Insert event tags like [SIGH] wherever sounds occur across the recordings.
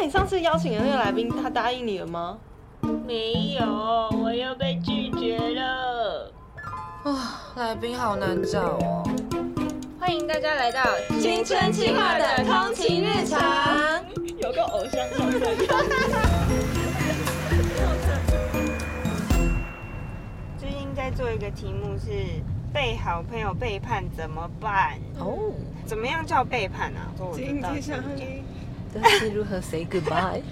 那你上次邀请的那个来宾，他答应你了吗？没有，我又被拒绝了。啊，来宾好难找哦。欢迎大家来到青春期化的通勤日常，有个偶像上身。最近在做一个题目是被好朋友背叛怎么办？哦，怎么样叫背叛啊？说我知道经济上但是如何 say goodbye？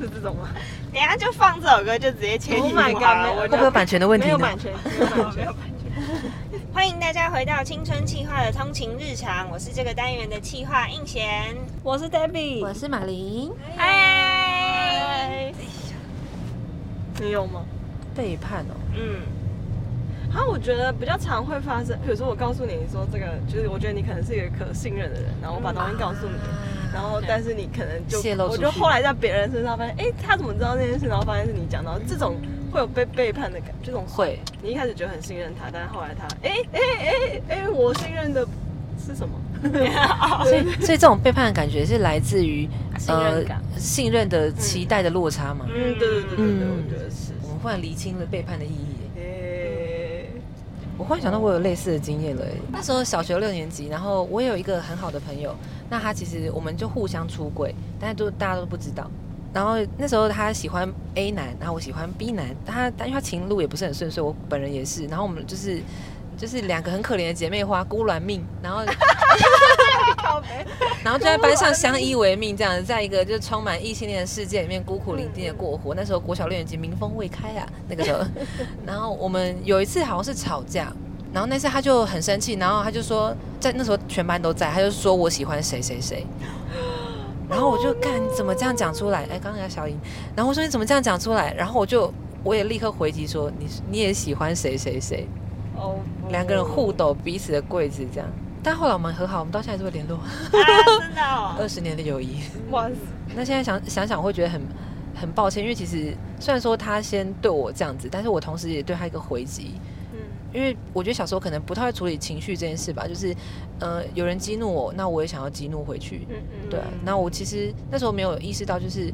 是这种吗？等下就放这首歌，就直接切题 Oh 目 my 好 god，了。没有我就会不会有版权的问题呢？没有版权，没有版权。[LAUGHS] 欢迎大家回到青春气化的通勤日常，我是这个单元的气化应贤。我是 Debbie，我是马琳。嗨，你有吗？背叛哦，嗯，啊，我觉得比较常会发生，比如说我告诉你说这个，就是我觉得你可能是一个可信任的人，然后我把东西告诉你，然后但是你可能就泄露我就后来在别人身上发现，哎、他怎么知道这件事？然后发现是你讲，然后这种会有被背叛的感觉，这种会。你一开始觉得很信任他，但是后来他，哎哎哎哎，我信任的是什么？[LAUGHS] 所以，所以这种背叛的感觉是来自于信任感信任的期待的落差嘛？嗯，对对对对对，嗯我觉得是。我们忽然厘清了背叛的意义我忽然想到，我有类似的经验了耶。那时候小学六年级，然后我也有一个很好的朋友，那他其实我们就互相出轨，但是都大家都不知道。然后那时候他喜欢 A 男，然后我喜欢 B 男，他但因为他情路也不是很顺遂，我本人也是，然后我们就是就是两个很可怜的姐妹花，孤鸾命，然后 [LAUGHS] 然后就在班上相依为命，这样子，在一个就是充满异性恋的世界里面孤苦伶仃的过活。那时候国小六年级，民风未开啊，那个时候。[LAUGHS] 然后我们有一次好像是吵架，然后那次他就很生气，然后他就说，在那时候全班都在，他就说我喜欢谁谁谁。[GASPS] 然后我就干，你怎么这样讲出来？哎，刚刚小英，然后我说你怎么这样讲出来？然后我就我也立刻回击说，你你也喜欢谁谁谁？哦，两个人互抖彼此的柜子这样。但后来我们和好，我们到现在还是会联络，啊，真的哦，[LAUGHS] 二十年的友谊。哇塞，那现在想想想，我会觉得很很抱歉，因为其实虽然说他先对我这样子，但是我同时也对他一个回击。嗯因为我觉得小时候可能不太会处理情绪这件事吧，就是呃有人激怒我，那我也想要激怒回去。嗯嗯，对啊，那我其实那时候没有意识到，就是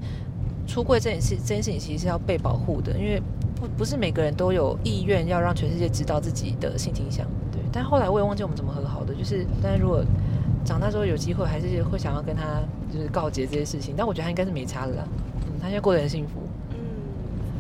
出柜这件事，这件事情其实是要被保护的，因为不不是每个人都有意愿要让全世界知道自己的性倾向。对，但后来我也忘记我们怎么和好的，就是但是如果长大之后有机会，还是会想要跟他就是告诫这些事情，但我觉得他应该是没差的啦。嗯，他现在过得很幸福。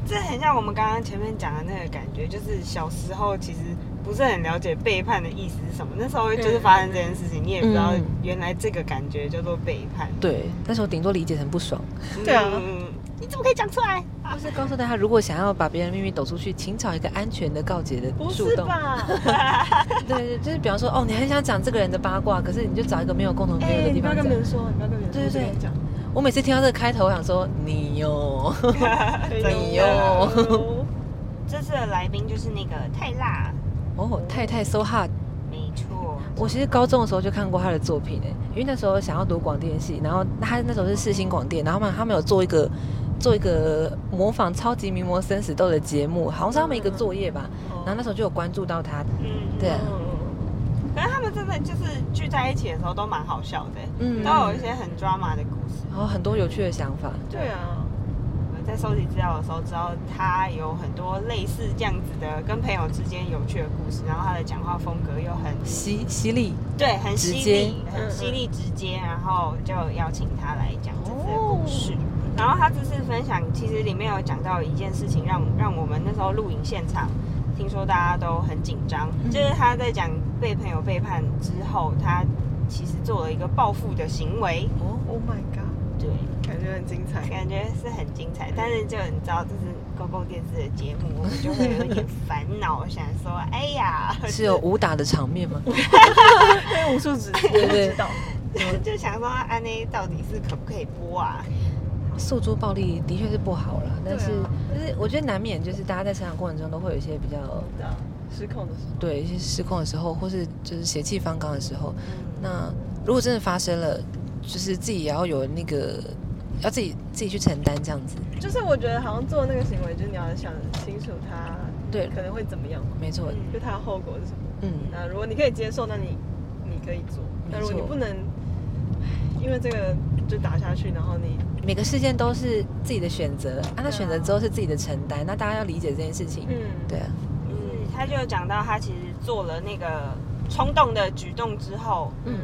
嗯，这很像我们刚刚前面讲的那个感觉，就是小时候其实不是很了解背叛的意思是什么，那时候就是发生这件事情，你也不知道嗯原来这个感觉叫做背叛。对，那时候顶多理解成不爽，[LAUGHS] 对啊嗯，你怎么可以讲出来？或是告诉大家，如果想要把别人秘密抖出去，请找一个安全的告解的不树洞。是吧？[LAUGHS] 对对，就是比方说，哦，你很想讲这个人的八卦，可是你就找一个没有共同朋友的哎，你不要地方。跟别人说，你不要跟别人说，对对讲，我每次听到这个开头，我想说 [LAUGHS] 你哟，你真哟，这次的来宾就是那个泰辣，哦，太太 so hot。没错，我其实高中的时候就看过他的作品诶，因为那时候想要读广电系，然后他那时候是世新广电，然后嘛他们有做一个做一个模仿超级名模生死斗的节目，好像是他们一个作业吧，然后那时候就有关注到他，嗯，对们真的就是聚在一起的时候都蛮好笑的，嗯都有一些很 drama 的故事。然后很多有趣的想法。对啊，我在收集资料的时候，知道他有很多类似这样子的跟朋友之间有趣的故事，然后他的讲话风格又很犀犀利，对，很犀利，很犀利直接，然后就邀请他来讲这次的故事。哦然后他这次分享，其实里面有讲到一件事情让，让我们那时候录影现场，听说大家都很紧张，嗯就是他在讲被朋友背叛之后，他其实做了一个报复的行为，哦，，Oh my god，对，感觉很精彩。感觉是很精彩，但是就你知道这是公共电视的节目，我们就会有一点 [LAUGHS] 烦恼，想说，哎呀，是有武打的场面吗？[LAUGHS] 因为武术指对对知道，[LAUGHS] 就想说安内到底是可不可以播啊？诉诸暴力的确是不好了，但是啊就是我觉得难免就是大家在成长过程中都会有一些比较失控的时候，对一些失控的时候，或是就是邪气方刚的时候。嗯。那如果真的发生了，就是自己也要有那个要自己自己去承担这样子。就是我觉得好像做那个行为，就是你要想清楚他对，可能会怎么样嘛，没错，就他的后果是什么。嗯，那如果你可以接受，那你你可以做；那如果你不能，因为这个就打下去，然后你你每个事件都是自己的选择，啊，那选择之后是自己的承担，那大家要理解这件事情。嗯，对啊，嗯，他就有讲到他其实做了那个冲动的举动之后，嗯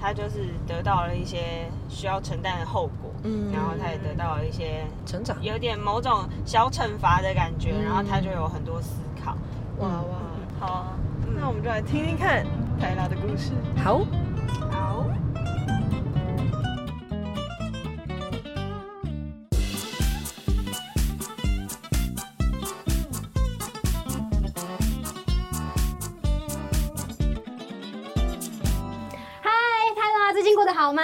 他就是得到了一些需要承担的后果，嗯然后他也得到了一些成长。有点某种小惩罚的感觉，嗯然后他就有很多思考。哇哇，好啊，那我们就来听听看泰拉的故事。好，好吗？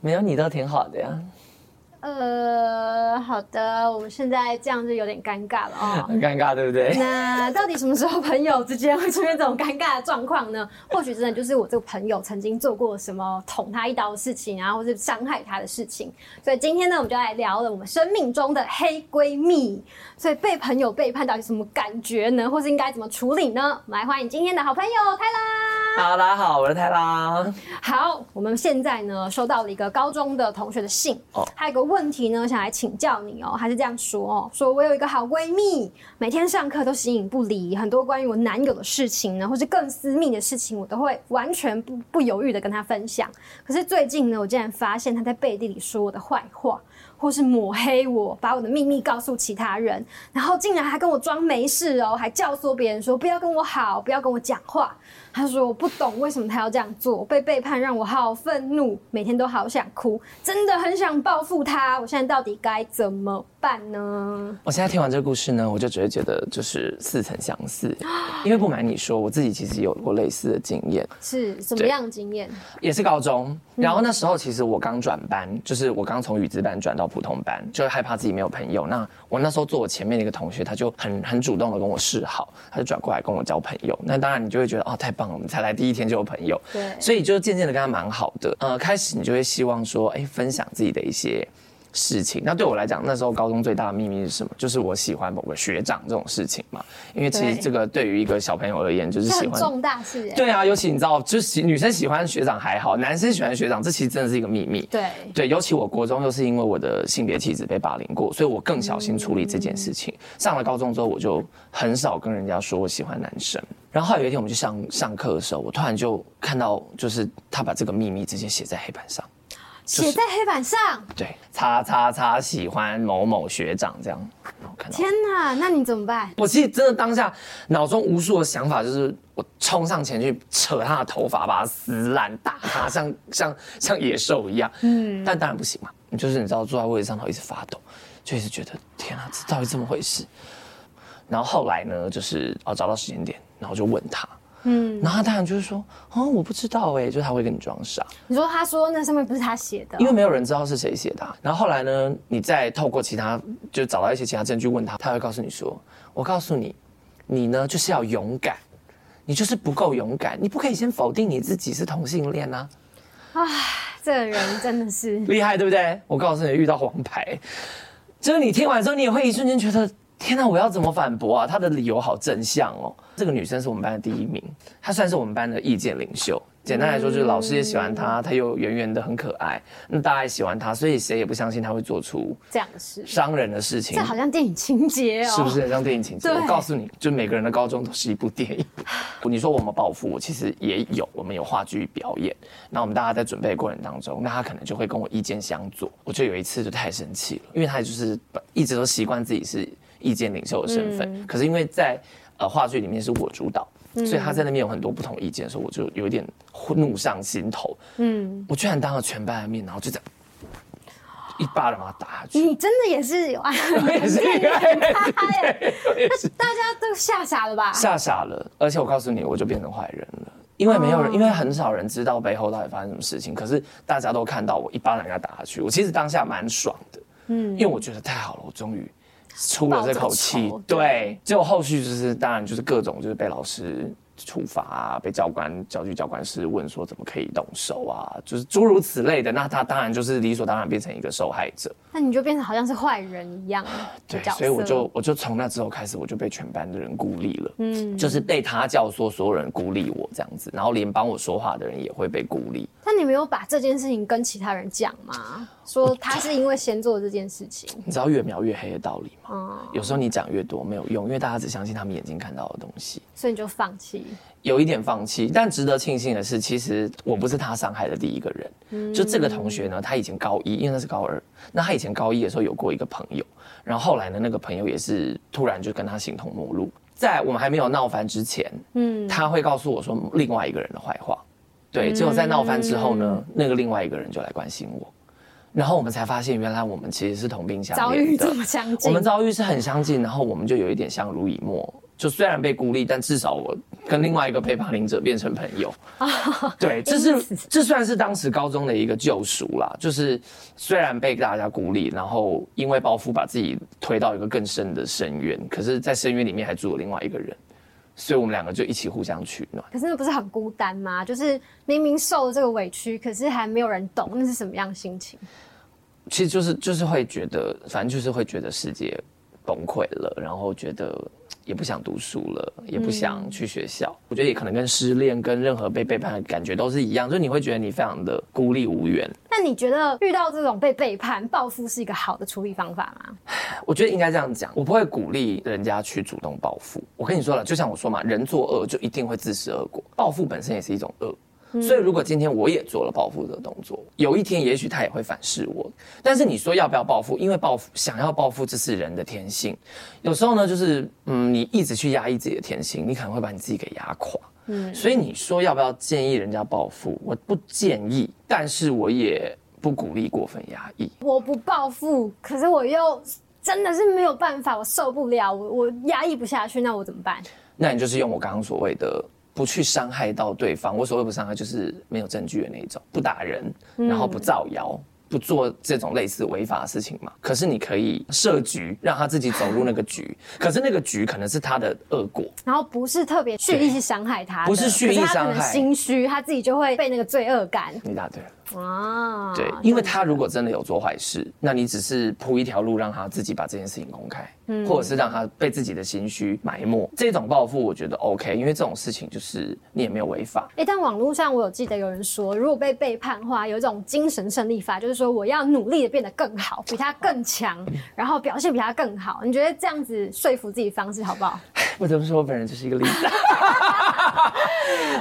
没有你都挺好的呀，呃，好的，我们现在这样就有点尴尬了哦。很尴尬，对不对？那到底什么时候朋友之间会出现这种尴尬的状况呢？或许真的就是我这个朋友曾经做过什么捅他一刀的事情啊，或是伤害他的事情。所以今天呢，我们就来聊了我们生命中的黑闺蜜。所以被朋友背叛到底什么感觉呢？或是应该怎么处理呢？我们来欢迎今天的好朋友泰拉。好，大家好，我是太郎。好，我们现在呢收到了一个高中的同学的信，哦还有个问题呢，想来请教你哦。还是这样说哦，说我有一个好闺蜜，每天上课都形影不离，很多关于我男友的事情呢，或是更私密的事情，我都会完全不不犹豫的跟她分享。可是最近呢，我竟然发现她在背地里说我的坏话。或是抹黑我，把我的秘密告诉其他人，然后竟然还跟我装没事哦，还教唆别人说不要跟我好，不要跟我讲话。他说我不懂为什么他要这样做，被背叛让我好愤怒，每天都好想哭，真的很想报复他。我现在到底该怎么办呢？我现在听完这个故事呢，我就只会觉得就是似曾相识，[GASPS] 因为不瞒你说，我自己其实有过类似的经验，是什么样的经验？也是高中。然后那时候其实我刚转班，就是我刚从语资班转到普通班，就害怕自己没有朋友。那我那时候坐我前面的一个同学，他就很很主动的跟我示好，他就转过来跟我交朋友。那当然你就会觉得哦，太棒了，我们才来第一天就有朋友。对所以就渐渐的跟他蛮好的。呃，开始你就会希望说，哎，分享自己的一些事情。那对我来讲，那时候高中最大的秘密是什么？就是我喜欢某个学长这种事情嘛。因为其实这个对于一个小朋友而言，就是喜欢。重大事哎。对啊，尤其你知道，就是女生喜欢学长还好，男生喜欢学长，这其实真的是一个秘密。对对，尤其我国中又是因为我的性别气质被霸凌过，所以我更小心处理这件事情。上了高中之后，我就很少跟人家说我喜欢男生。然后有一天我们去上上课的时候，我突然就看到，就是他把这个秘密直接写在黑板上，写在黑板上。对，叉叉叉喜欢某某学长这样。天哪，那你怎么办？我其实真的当下脑中无数的想法，就是我冲上前去扯他的头发，把他撕烂，打他，像像像野兽一样。嗯，但当然不行嘛，就是你知道坐在位置上头一直发抖，就一直觉得天啊，这到底怎么回事？然后后来呢，就是哦找到时间点，然后就问他，嗯，然后他当然就是说，哦，我不知道哎，就是他会跟你装傻，你说他说那上面不是他写的哦，因为没有人知道是谁写的啊、然后后来呢，你再透过其他，就找到一些其他证据问他，他会告诉你说：“我告诉你，你呢就是要勇敢，你就是不够勇敢，你不可以先否定你自己是同性恋啊，这个人真的是。厉害对不对？我告诉你，遇到黄牌，[LAUGHS] 就是你听完之后，你也会一瞬间觉得。”天哪！我要怎么反驳啊？他的理由好正向哦。这个女生是我们班的第一名，她算是我们班的意见领袖。简单来说，就是老师也喜欢她，她又圆圆的很可爱，那大家也喜欢她，所以谁也不相信她会做出这样的事，伤人的事情这。好像电影情节哦，是不是很像电影情节？我告诉你，就每个人的高中都是一部电影。你说我们报复，我其实也有，我们有话剧表演。那我们大家在准备的过程当中，那他可能就会跟我意见相左。我就有一次就太生气了，因为他就是一直都习惯自己是意见领袖的身份，可是因为在呃话剧里面是我主导。所以他在那边有很多不同意见的时候，我就有一点怒上心头。嗯，我居然当着全班的面，然后就这样一巴掌把他打下去。你真的也是有啊，[LAUGHS] 我也是一大家都吓傻了吧？吓傻了，而且我告诉你，我就变成坏人了。因为没有人，因为很少人知道背后到底发生什么事情，可是大家都看到我一巴掌给他打下去。我其实当下蛮爽的，嗯，因为我觉得太好了，我终于出了这口气。对，结果后续就是当然就是各种就是被老师处罚啊，被教官教具教官是问说怎么可以动手啊，就是诸如此类的。那他当然就是理所当然变成一个受害者。那你就变成好像是坏人一样的 [SIGHS] 对。所以我就我就从那之后开始，我就被全班的人孤立了。嗯，就是被他教唆，所有人孤立我这样子，然后连帮我说话的人也会被孤立。那你没有把这件事情跟其他人讲吗？说他是因为先做这件事情。你知道越描越黑的道理吗？嗯，有时候你讲越多没有用，因为大家只相信他们眼睛看到的东西。所以你就放弃。有一点放弃，但值得庆幸的是，其实我不是他伤害的第一个人。就这个同学呢，他以前高一，因为那是高二，那他以前高一的时候有过一个朋友，然后后来呢，那个朋友也是突然就跟他形同陌路。在我们还没有闹翻之前，嗯，他会告诉我说另外一个人的坏话，对，结果在闹翻之后呢，那个另外一个人就来关心我，然后我们才发现，原来我们其实是同病相遭怜的遇这么相近，我们遭遇是很相近，然后我们就有一点相濡以沫。就虽然被孤立，但至少我跟另外一个被霸凌者变成朋友。[LAUGHS] 对，这是这算是当时高中的一个救赎啦。就是虽然被大家孤立，然后因为包袱把自己推到一个更深的深渊，可是，在深渊里面还住了另外一个人，所以我们两个就一起互相取暖。可是那不是很孤单吗？就是明明受了这个委屈，可是还没有人懂，那是什么样的心情？其实就是就是会觉得，反正就是会觉得世界崩溃了，然后觉得也不想读书了，也不想去学校。我觉得也可能跟失恋、跟任何被背叛的感觉都是一样，就是你会觉得你非常的孤立无援。那你觉得遇到这种被背叛、报复是一个好的处理方法吗？[SIGHS] 我觉得应该这样讲，我不会鼓励人家去主动报复。我跟你说了，就像我说嘛，人作恶就一定会自食恶果，报复本身也是一种恶。所以，如果今天我也做了报复的动作，有一天也许他也会反噬我。但是你说要不要报复？因为报复想要报复，这是人的天性。有时候呢，就是嗯，你一直去压抑自己的天性，你可能会把你自己给压垮。嗯，所以你说要不要建议人家报复？我不建议，但是我也不鼓励过分压抑。我不报复，可是我又真的是没有办法，我受不了，我我压抑不下去，那我怎么办？那你就是用我刚刚所谓的。不去伤害到对方，我所谓不伤害就是没有证据的那一种，不打人，然后不造谣，不做这种类似违法的事情嘛。可是你可以设局，让他自己走入那个局，[LAUGHS] 可是那个局可能是他的恶果，然后不是特别蓄意去伤害他，不是蓄意伤害。能心虚，他自己就会被那个罪恶感。你答对了。啊。对，因为他如果真的有做坏事，那你只是铺一条路让他自己把这件事情公开，或者是让他被自己的心虚埋没。这种报复我觉得 OK，因为这种事情就是你也没有违法。哎、但网络上我有记得有人说，如果被背叛的话，有一种精神胜利法，就是说我要努力的变得更好，比他更强，[LAUGHS] 然后表现比他更好。你觉得这样子说服自己方式好不好？不得不说，我本人就是一个例子。[LAUGHS]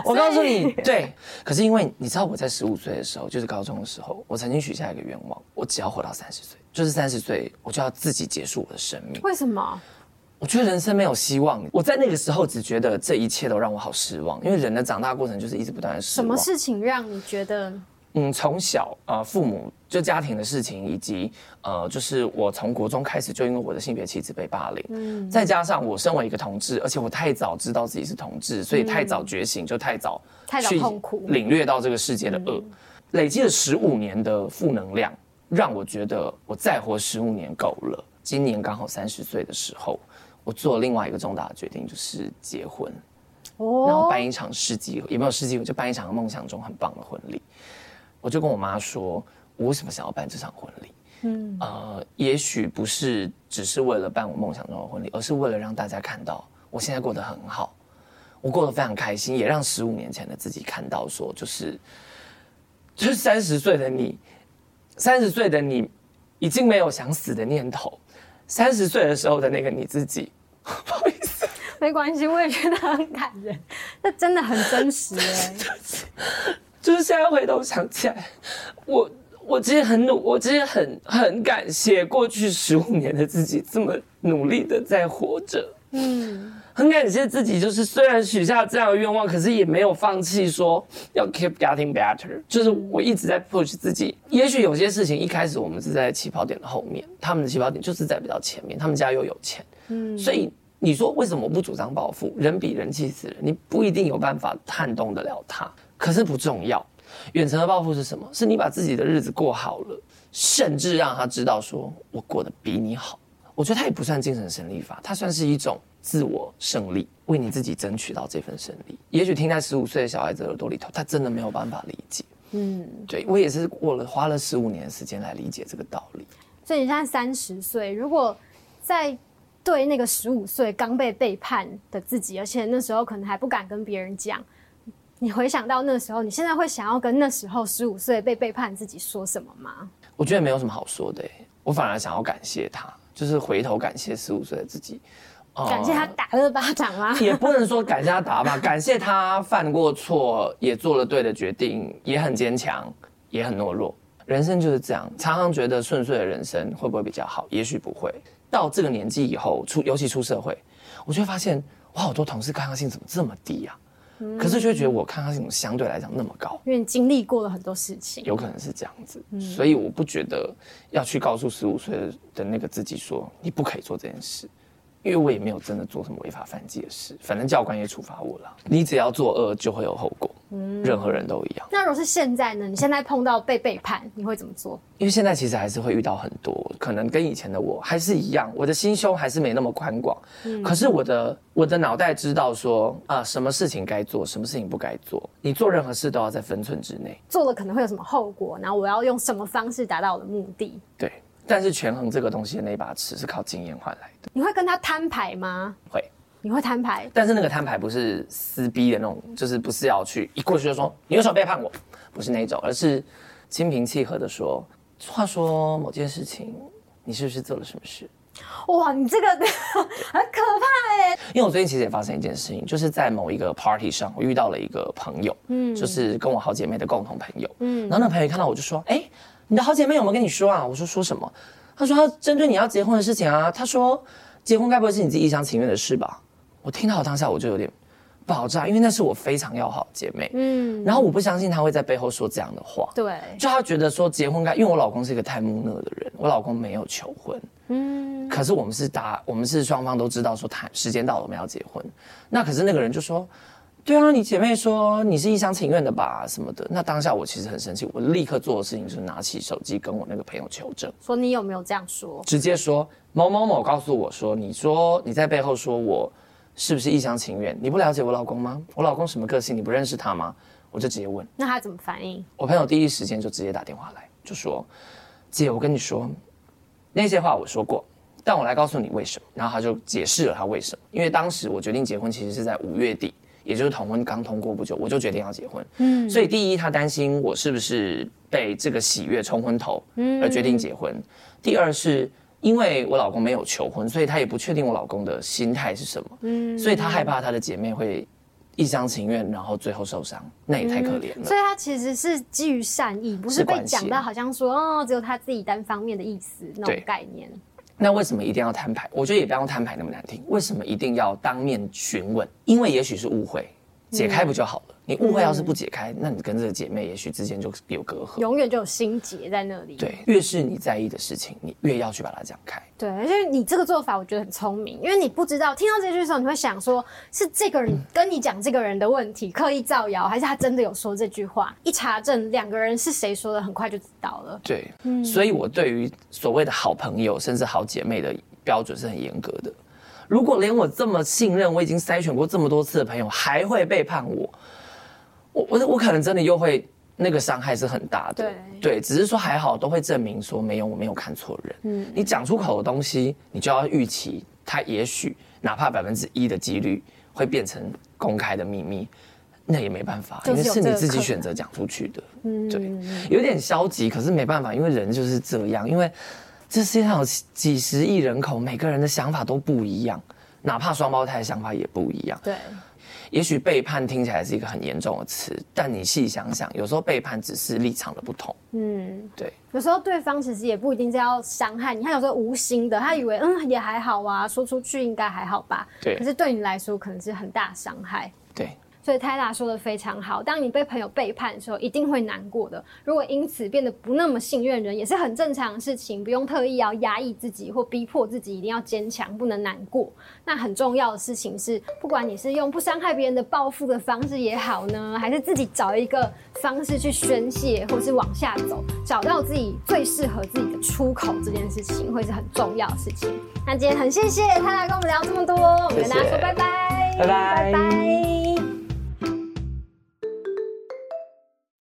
我告诉你，对。可是因为你知道，我在十五岁的时候，就是高中的时候，我曾经许下一个愿望，我只要活到三十岁，就是三十岁，我就要自己结束我的生命。为什么？我觉得人生没有希望。我在那个时候只觉得这一切都让我好失望，因为人的长大过程就是一直不断的失望。什么事情让你觉得嗯，从小呃，父母就家庭的事情，以及呃，就是我从国中开始就因为我的性别气质被霸凌，嗯，再加上我身为一个同志，而且我太早知道自己是同志，所以太早觉醒，就太早太早去痛苦领略到这个世界的恶，累积了十五年的负能量，让我觉得我再活十五年够了。今年刚好三十岁的时候，我做了另外一个重大的决定，就是结婚。然后办一场世纪，也没有世纪，我就办一场梦想中很棒的婚礼。我就跟我妈说，我为什么想要办这场婚礼？嗯，呃，也许不是只是为了办我梦想中的婚礼，而是为了让大家看到我现在过得很好，我过得非常开心，也让十五年前的自己看到，说就是，就是三十岁的你，三十岁的你已经没有想死的念头，三十岁的时候的那个你自己，[LAUGHS] 不好意思。没关系？我也觉得很感人，那真的很真实 [LAUGHS] 哎。就是现在回头想起来，我我其实很努，我其实很很感谢过去十五年的自己这么努力的在活着，嗯，很感谢自己，就是虽然许下这样的愿望，可是也没有放弃说要 keep getting better，就是我一直在 push 自己。也许有些事情一开始我们是在起跑点的后面，他们的起跑点就是在比较前面，他们家又有钱，嗯，所以。你说为什么不主张暴富？人比人气死人，你不一定有办法撼动得了他。可是不重要，远程的暴富是什么？是你把自己的日子过好了，甚至让他知道说我过得比你好，我觉得他也不算精神胜利法，他算是一种自我胜利，为你自己争取到这份胜利。也许听在十五岁的小孩子耳朵里头，他真的没有办法理解。嗯，对我也是过了花了十五年的时间来理解这个道理。所以你现在三十岁，如果在对那个十五岁刚被背叛的自己，而且那时候可能还不敢跟别人讲，你回想到那时候，你现在会想要跟那时候十五岁被背叛自己说什么吗？我觉得没有什么好说的、欸，我反而想要感谢他，就是回头感谢十五岁的自己。呃感谢他打了巴掌吗？[LAUGHS] 也不能说感谢他打吧，[LAUGHS] 感谢他犯过错，也做了对的决定，也很坚强，也很懦弱。人生就是这样，常常觉得顺遂的人生会不会比较好？也许不会。到这个年纪以后，出尤其出社会，我就会发现，我好多同事抗压性怎么这么低啊？可是就会觉得我抗压性怎么相对来讲那么高？因为你经历过了很多事情。有可能是这样子，所以我不觉得要去告诉十五岁的那个自己说你不可以做这件事，因为我也没有真的做什么违法犯纪的事，反正教官也处罚我了。你只要作恶就会有后果，任何人都一样。那如果是现在呢？你现在碰到被背叛，你会怎么做？因为现在其实还是会遇到很多，可能跟以前的我还是一样，我的心胸还是没那么宽广。可是我的我的脑袋知道说啊，什么事情该做，什么事情不该做。你做任何事都要在分寸之内。做了可能会有什么后果？然后我要用什么方式达到我的目的？对，但是权衡这个东西的那把尺是靠经验换来的，你会跟他摊牌吗？会。你会摊牌？但是那个摊牌不是撕逼的那种，就是不是要去一过去就说你有什么背叛我，不是那种，而是心平气和的说，话说某件事情，你是不是做了什么事？哇，你这个 [LAUGHS] 很可怕哎！因为我最近其实也发生一件事情，就是在某一个 party 上，我遇到了一个朋友，嗯，就是跟我好姐妹的共同朋友，嗯，然后那个朋友一看到我就说，哎、你的好姐妹有没有跟你说啊？我说说什么？她说她针对你要结婚的事情啊，她说结婚该不会是你自己一厢情愿的事吧？我听到当下我就有点爆炸，因为那是我非常要好的姐妹，嗯，然后我不相信她会在背后说这样的话，对，就她觉得说结婚该，因为我老公是一个太木讷的人，我老公没有求婚，嗯，可是我们是打，我们是双方都知道说谈时间到了我们要结婚，那可是那个人就说，对啊，你姐妹说你是一厢情愿的吧什么的，那当下我其实很生气，我立刻做的事情就是拿起手机跟我那个朋友求证，说你有没有这样说？直接说某某某告诉我说，你说你在背后说我是不是一厢情愿？你不了解我老公吗？我老公什么个性？你不认识他吗？我就直接问。那他怎么反应？我朋友第一时间就直接打电话来，就说：“姐，我跟你说，那些话我说过，但我来告诉你为什么。”然后他就解释了他为什么。因为当时我决定结婚，其实是在五月底，也就是同婚刚通过不久，我就决定要结婚。嗯，所以第一，他担心我是不是被这个喜悦冲昏头，而决定结婚；第二是。因为我老公没有求婚，所以他也不确定我老公的心态是什么，嗯，所以他害怕他的姐妹会一厢情愿，然后最后受伤，那也太可怜了。所以他其实是基于善意，不是被讲到好像说哦，只有他自己单方面的意思那种概念。那为什么一定要摊牌？我觉得也不要用摊牌那么难听。为什么一定要当面询问？因为也许是误会，解开不就好了？你误会要是不解开，那你跟这个姐妹也许之间就有隔阂。永远就有心结在那里。对，越是你在意的事情，你越要去把它讲开。对，而且你这个做法我觉得很聪明，因为你不知道听到这句的时候，你会想说，是这个人跟你讲这个人的问题，刻意造谣，还是他真的有说这句话？一查证，两个人是谁说的，很快就知道了。对，嗯所以我对于所谓的好朋友甚至好姐妹的标准是很严格的。如果连我这么信任，我已经筛选过这么多次的朋友，还会背叛我，我我我可能真的又会那个伤害是很大的。对只是说还好都会证明说没有，我没有看错人。嗯，你讲出口的东西，你就要预期它也许哪怕百分之一的几率会变成公开的秘密。那也没办法，因为是你自己选择讲出去的。嗯，对，有点消极，可是没办法，因为人就是这样。因为这世界上有几十亿人口，每个人的想法都不一样，哪怕双胞胎的想法也不一样。对，也许背叛听起来是一个很严重的词，但你细想想，有时候背叛只是立场的不同。嗯，对，有时候对方其实也不一定是要伤害你，他有时候无心的，他以为嗯也还好啊，说出去应该还好吧。对可是对你来说可能是很大伤害。对，所以泰拉说的非常好，当你被朋友背叛的时候，一定会难过的。如果因此变得不那么信任人，也是很正常的事情，不用特意要压抑自己或逼迫自己一定要坚强，不能难过。那很重要的事情是，不管你是用不伤害别人的报复的方式也好呢，还是自己找一个方式去宣泄，或是往下走，找到自己最适合自己的出口，这件事情会是很重要的事情。那今天很谢谢泰拉跟我们聊这么多，我们跟大家说拜拜，拜拜拜拜。